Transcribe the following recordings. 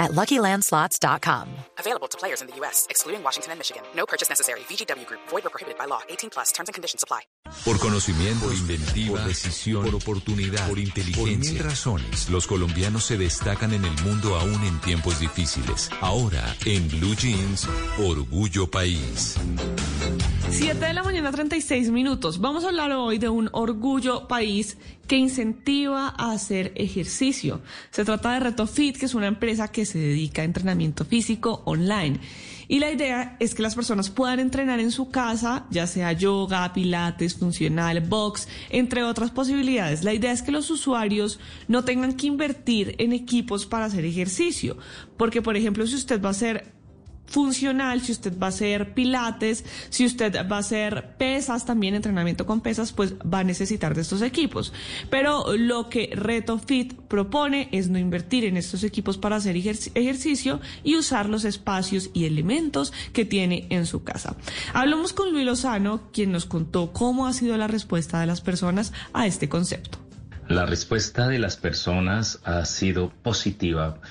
at LuckyLandSlots.com. Available to players in the U.S., excluding Washington and Michigan. No purchase necessary. VGW Group. Void or prohibited by law. 18 plus. Terms and conditions apply. Por conocimiento, por inventiva, por decisión, por oportunidad, por inteligencia. Por mil razones, los colombianos se destacan en el mundo aún en tiempos difíciles. Ahora, en Blue Jeans, Orgullo País. 7 de la mañana, 36 minutos. Vamos a hablar hoy de un orgullo país que incentiva a hacer ejercicio. Se trata de Reto Fit, que es una empresa que se dedica a entrenamiento físico online. Y la idea es que las personas puedan entrenar en su casa, ya sea yoga, pilates, funcional, box, entre otras posibilidades. La idea es que los usuarios no tengan que invertir en equipos para hacer ejercicio. Porque, por ejemplo, si usted va a hacer funcional, si usted va a hacer pilates, si usted va a hacer pesas, también entrenamiento con pesas, pues va a necesitar de estos equipos. Pero lo que Reto Fit propone es no invertir en estos equipos para hacer ejercicio y usar los espacios y elementos que tiene en su casa. Hablamos con Luis Lozano, quien nos contó cómo ha sido la respuesta de las personas a este concepto. La respuesta de las personas ha sido positiva.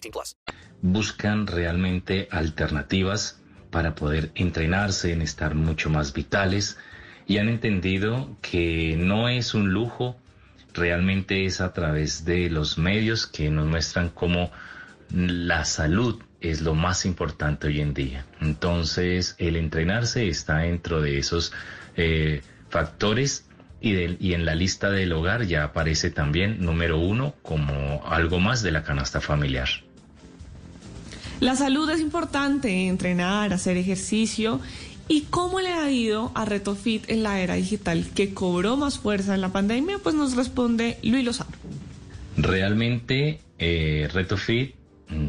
18 plus. Buscan realmente alternativas para poder entrenarse, en estar mucho más vitales y han entendido que no es un lujo, realmente es a través de los medios que nos muestran cómo la salud es lo más importante hoy en día. Entonces, el entrenarse está dentro de esos eh, factores y, y en la lista del hogar ya aparece también número uno como algo más de la canasta familiar. La salud es importante, entrenar, hacer ejercicio. ¿Y cómo le ha ido a RetoFit en la era digital que cobró más fuerza en la pandemia? Pues nos responde Luis Lozano. Realmente, eh, RetoFit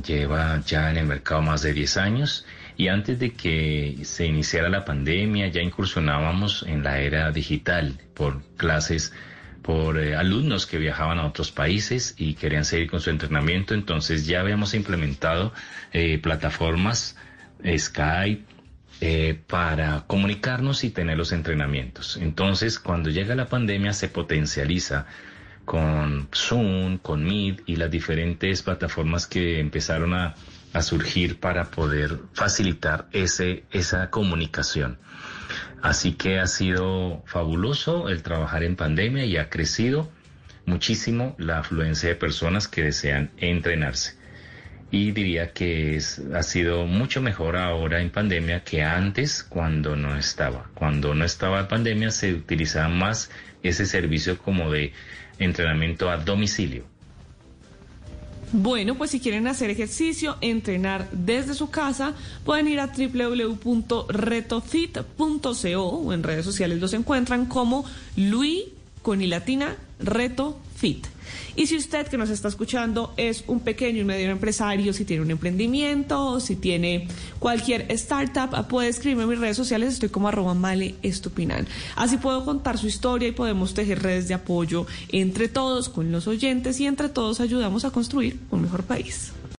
lleva ya en el mercado más de 10 años y antes de que se iniciara la pandemia ya incursionábamos en la era digital por clases, por eh, alumnos que viajaban a otros países y querían seguir con su entrenamiento, entonces ya habíamos implementado eh, plataformas Skype, eh, para comunicarnos y tener los entrenamientos. Entonces, cuando llega la pandemia, se potencializa con Zoom, con Meet y las diferentes plataformas que empezaron a, surgir para poder facilitar ese, esa comunicación. Así que ha sido fabuloso el trabajar en pandemia y ha crecido muchísimo la afluencia de personas que desean entrenarse. Y diría que es, ha sido mucho mejor ahora en pandemia que antes cuando no estaba. Cuando no estaba en pandemia se utilizaba más ese servicio como de entrenamiento a domicilio. Bueno, pues si quieren hacer ejercicio, entrenar desde su casa, pueden ir a www.retofit.co o en redes sociales los encuentran como Luis con y latina Reto Fit. Y si usted que nos está escuchando es un pequeño y medio empresario, si tiene un emprendimiento, si tiene cualquier startup, puede escribirme en mis redes sociales, estoy como arroba male estupinan. Así puedo contar su historia y podemos tejer redes de apoyo entre todos, con los oyentes y entre todos ayudamos a construir un mejor país.